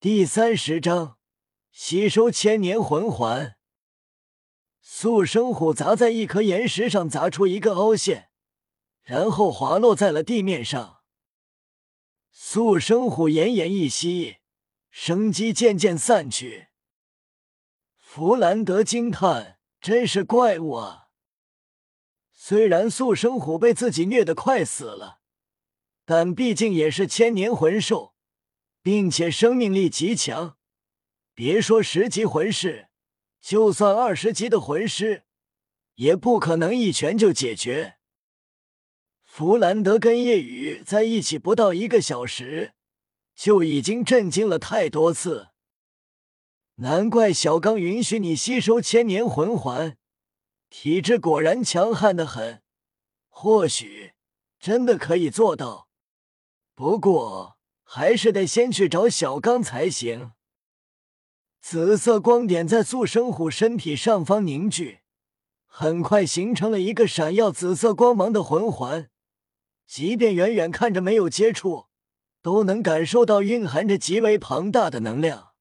第三十章，吸收千年魂环。速生虎砸在一颗岩石上，砸出一个凹陷，然后滑落在了地面上。速生虎奄奄一息，生机渐渐散去。弗兰德惊叹：“真是怪物啊！”虽然速生虎被自己虐得快死了，但毕竟也是千年魂兽。并且生命力极强，别说十级魂师，就算二十级的魂师，也不可能一拳就解决。弗兰德跟夜雨在一起不到一个小时，就已经震惊了太多次。难怪小刚允许你吸收千年魂环，体质果然强悍的很。或许真的可以做到，不过。还是得先去找小刚才行。紫色光点在速生虎身体上方凝聚，很快形成了一个闪耀紫色光芒的魂环。即便远远看着没有接触，都能感受到蕴含着极为庞大的能量。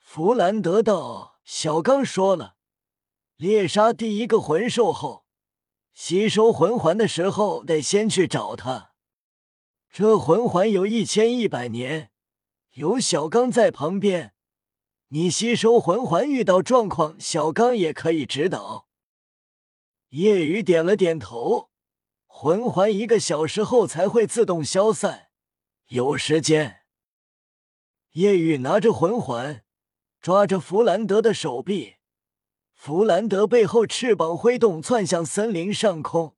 弗兰德道：“小刚说了，猎杀第一个魂兽后，吸收魂环的时候得先去找他。”这魂环有一千一百年，有小刚在旁边，你吸收魂环遇到状况，小刚也可以指导。夜雨点了点头，魂环一个小时后才会自动消散，有时间。夜雨拿着魂环，抓着弗兰德的手臂，弗兰德背后翅膀挥动，窜向森林上空。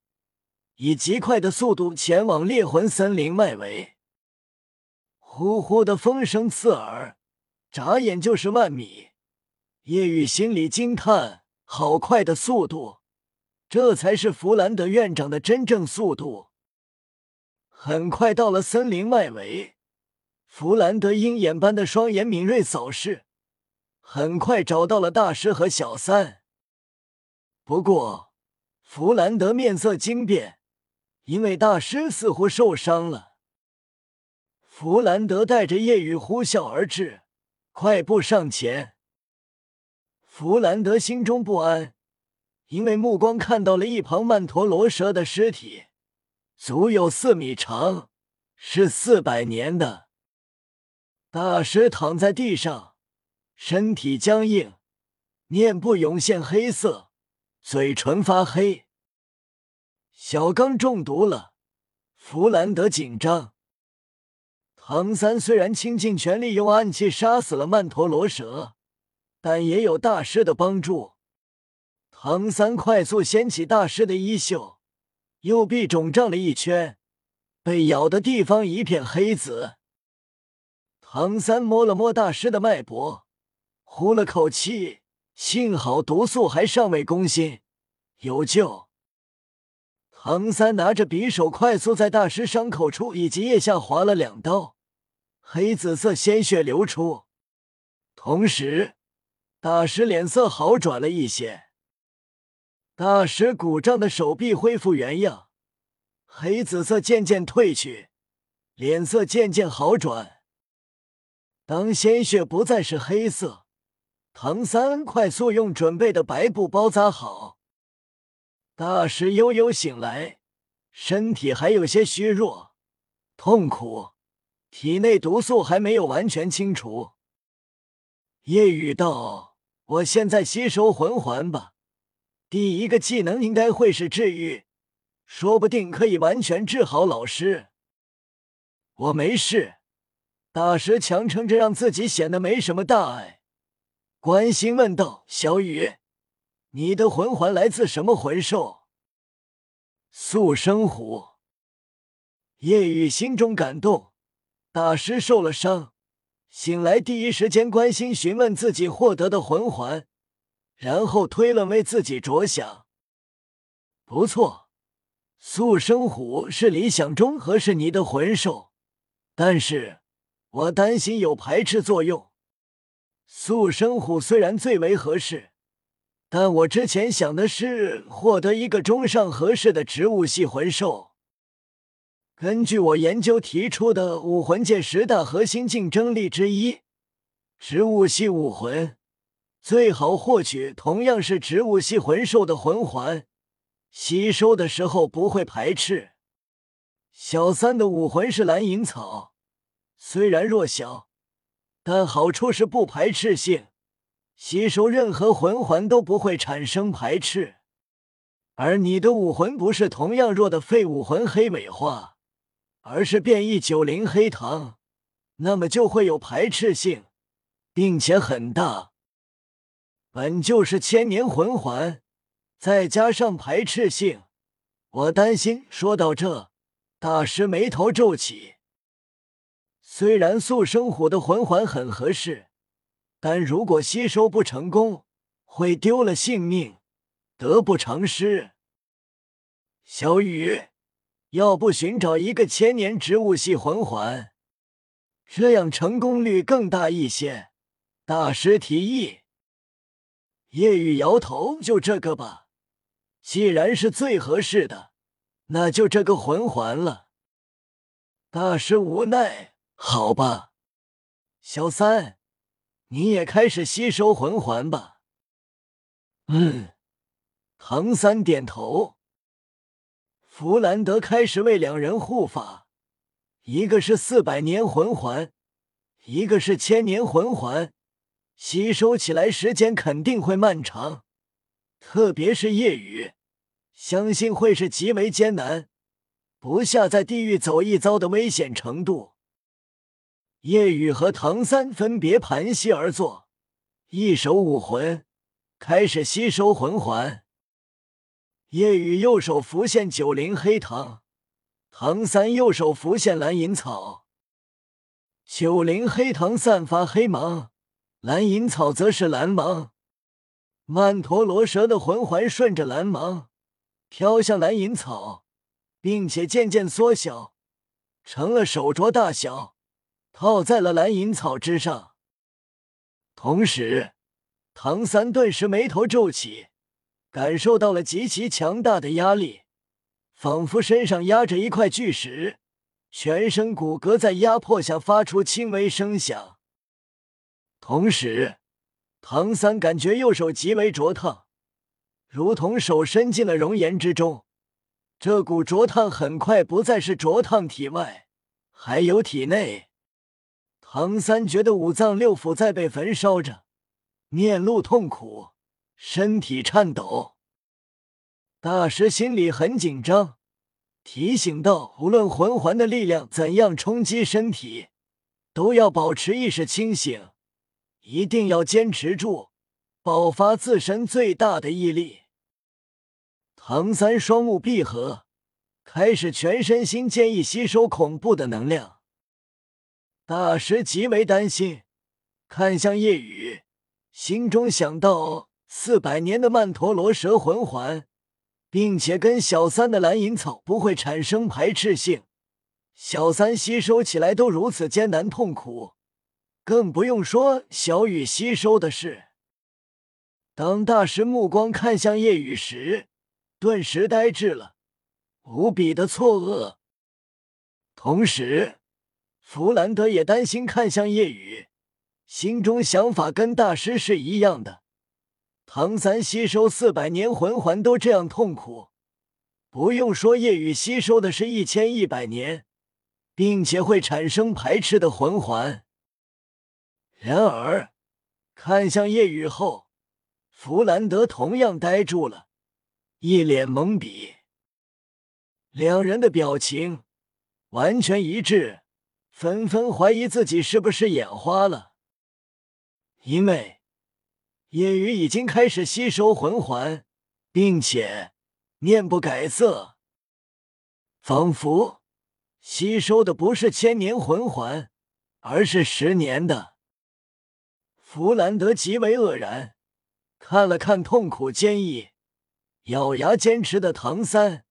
以极快的速度前往猎魂森林外围，呼呼的风声刺耳，眨眼就是万米。叶雨心里惊叹：好快的速度，这才是弗兰德院长的真正速度。很快到了森林外围，弗兰德鹰眼般的双眼敏锐扫视，很快找到了大师和小三。不过，弗兰德面色惊变。因为大师似乎受伤了，弗兰德带着夜雨呼啸而至，快步上前。弗兰德心中不安，因为目光看到了一旁曼陀罗蛇的尸体，足有四米长，是四百年的。大师躺在地上，身体僵硬，面部涌现黑色，嘴唇发黑。小刚中毒了，弗兰德紧张。唐三虽然倾尽全力用暗器杀死了曼陀罗蛇，但也有大师的帮助。唐三快速掀起大师的衣袖，右臂肿胀了一圈，被咬的地方一片黑紫。唐三摸了摸大师的脉搏，呼了口气，幸好毒素还尚未攻心，有救。唐三拿着匕首，快速在大师伤口处以及腋下划了两刀，黑紫色鲜血流出。同时，大师脸色好转了一些。大师鼓胀的手臂恢复原样，黑紫色渐渐褪去，脸色渐渐好转。当鲜血不再是黑色，唐三快速用准备的白布包扎好。大师悠悠醒来，身体还有些虚弱，痛苦，体内毒素还没有完全清除。夜雨道：“我现在吸收魂环吧，第一个技能应该会是治愈，说不定可以完全治好老师。”我没事。大师强撑着，让自己显得没什么大碍，关心问道：“小雨。”你的魂环来自什么魂兽？速生虎。夜雨心中感动，大师受了伤，醒来第一时间关心询问自己获得的魂环，然后推论为自己着想。不错，速生虎是理想中合适你的魂兽，但是我担心有排斥作用。速生虎虽然最为合适。但我之前想的是获得一个中上合适的植物系魂兽。根据我研究提出的武魂界十大核心竞争力之一，植物系武魂最好获取同样是植物系魂兽的魂环，吸收的时候不会排斥。小三的武魂是蓝银草，虽然弱小，但好处是不排斥性，吸收任何魂环都不会产生排斥。而你的武魂不是同样弱的废武魂黑尾花。而是变异九灵黑糖，那么就会有排斥性，并且很大。本就是千年魂环，再加上排斥性，我担心。说到这，大师眉头皱起。虽然速生虎的魂环很合适，但如果吸收不成功，会丢了性命，得不偿失。小雨。要不寻找一个千年植物系魂环，这样成功率更大一些。大师提议。叶雨摇头：“就这个吧，既然是最合适的，那就这个魂环了。”大师无奈：“好吧，小三，你也开始吸收魂环吧。”嗯，唐三点头。弗兰德开始为两人护法，一个是四百年魂环，一个是千年魂环，吸收起来时间肯定会漫长，特别是夜雨，相信会是极为艰难，不下在地狱走一遭的危险程度。夜雨和唐三分别盘膝而坐，一手武魂，开始吸收魂环。夜雨右手浮现九灵黑藤，唐三右手浮现蓝银草。九灵黑藤散发黑芒，蓝银草则是蓝芒。曼陀罗蛇的魂环顺着蓝芒飘向蓝银草，并且渐渐缩小，成了手镯大小，套在了蓝银草之上。同时，唐三顿时眉头皱起。感受到了极其强大的压力，仿佛身上压着一块巨石，全身骨骼在压迫下发出轻微声响。同时，唐三感觉右手极为灼烫，如同手伸进了熔岩之中。这股灼烫很快不再是灼烫体外，还有体内。唐三觉得五脏六腑在被焚烧着，面露痛苦。身体颤抖，大师心里很紧张，提醒道：“无论魂环的力量怎样冲击身体，都要保持意识清醒，一定要坚持住，爆发自身最大的毅力。”唐三双目闭合，开始全身心建议吸收恐怖的能量。大师极为担心，看向夜雨，心中想到。四百年的曼陀罗蛇魂环，并且跟小三的蓝银草不会产生排斥性，小三吸收起来都如此艰难痛苦，更不用说小雨吸收的是。当大师目光看向夜雨时，顿时呆滞了，无比的错愕。同时，弗兰德也担心看向夜雨，心中想法跟大师是一样的。唐三吸收四百年魂环都这样痛苦，不用说，夜雨吸收的是一千一百年，并且会产生排斥的魂环。然而，看向夜雨后，弗兰德同样呆住了，一脸懵逼。两人的表情完全一致，纷纷怀疑自己是不是眼花了，因为。夜雨已经开始吸收魂环，并且面不改色，仿佛吸收的不是千年魂环，而是十年的。弗兰德极为愕然，看了看痛苦坚毅、咬牙坚持的唐三，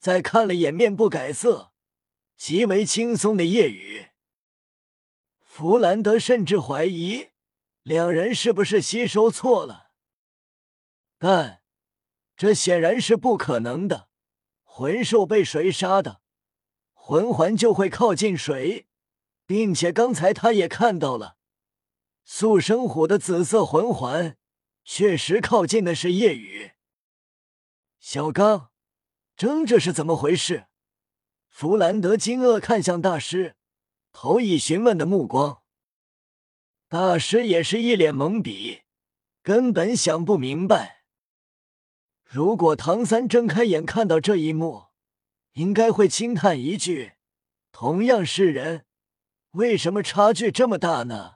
再看了眼面不改色、极为轻松的夜雨，弗兰德甚至怀疑。两人是不是吸收错了？但这显然是不可能的。魂兽被谁杀的？魂环就会靠近谁，并且刚才他也看到了，速生虎的紫色魂环确实靠近的是夜雨。小刚，真这是怎么回事？弗兰德惊愕看向大师，投以询问的目光。大师也是一脸懵逼，根本想不明白。如果唐三睁开眼看到这一幕，应该会轻叹一句：“同样是人，为什么差距这么大呢？”